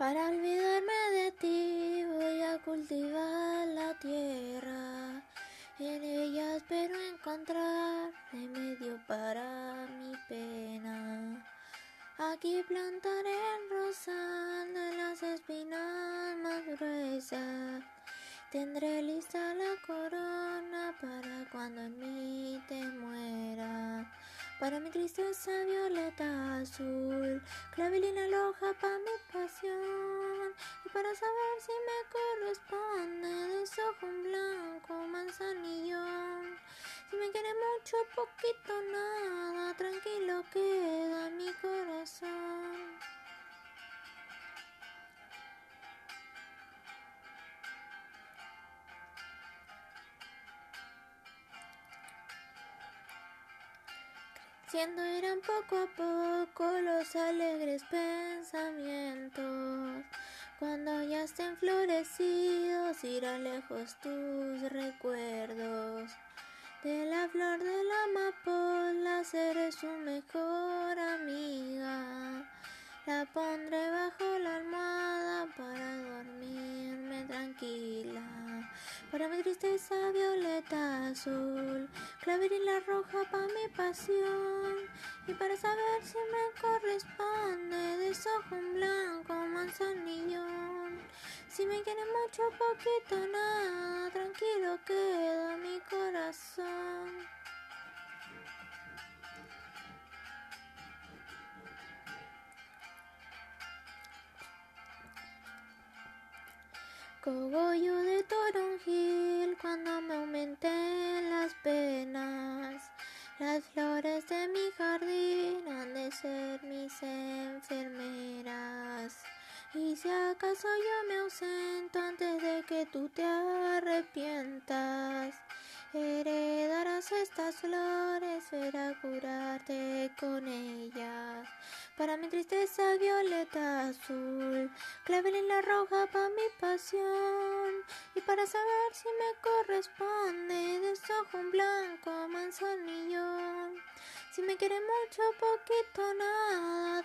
Para olvidarme de ti voy a cultivar la tierra. En ella espero encontrar remedio para mi pena. Aquí plantaré el rosal de las espinas más gruesas. Tendré lista la corona para cuando en mí te muera. Para mi tristeza violeta azul, clavelina roja para mi pasión. Y para saber si me corresponde, desojo un blanco manzanillón. Si me quiere mucho, poquito, nada, tranquilo queda Siendo irán poco a poco los alegres pensamientos. Cuando ya estén florecidos irán lejos tus recuerdos. De la flor de la amapola seré su mejor amiga. La pondré bajo Para mi tristeza violeta azul, clavelina roja para mi pasión. Y para saber si me corresponde, desojo un blanco manzanillón. Si me quiere mucho, poquito, nada, Cogollo de toronjil cuando me aumenten las penas. Las flores de mi jardín han de ser mis enfermeras. Y si acaso yo me ausento antes de que tú te arrepientas, heredarás estas flores, verá curarte con ellas. Para mi tristeza violeta azul, la roja para mi Y para saber si me corresponde, desojo un blanco manzanillón. Si me quiere mucho, poquito, nada,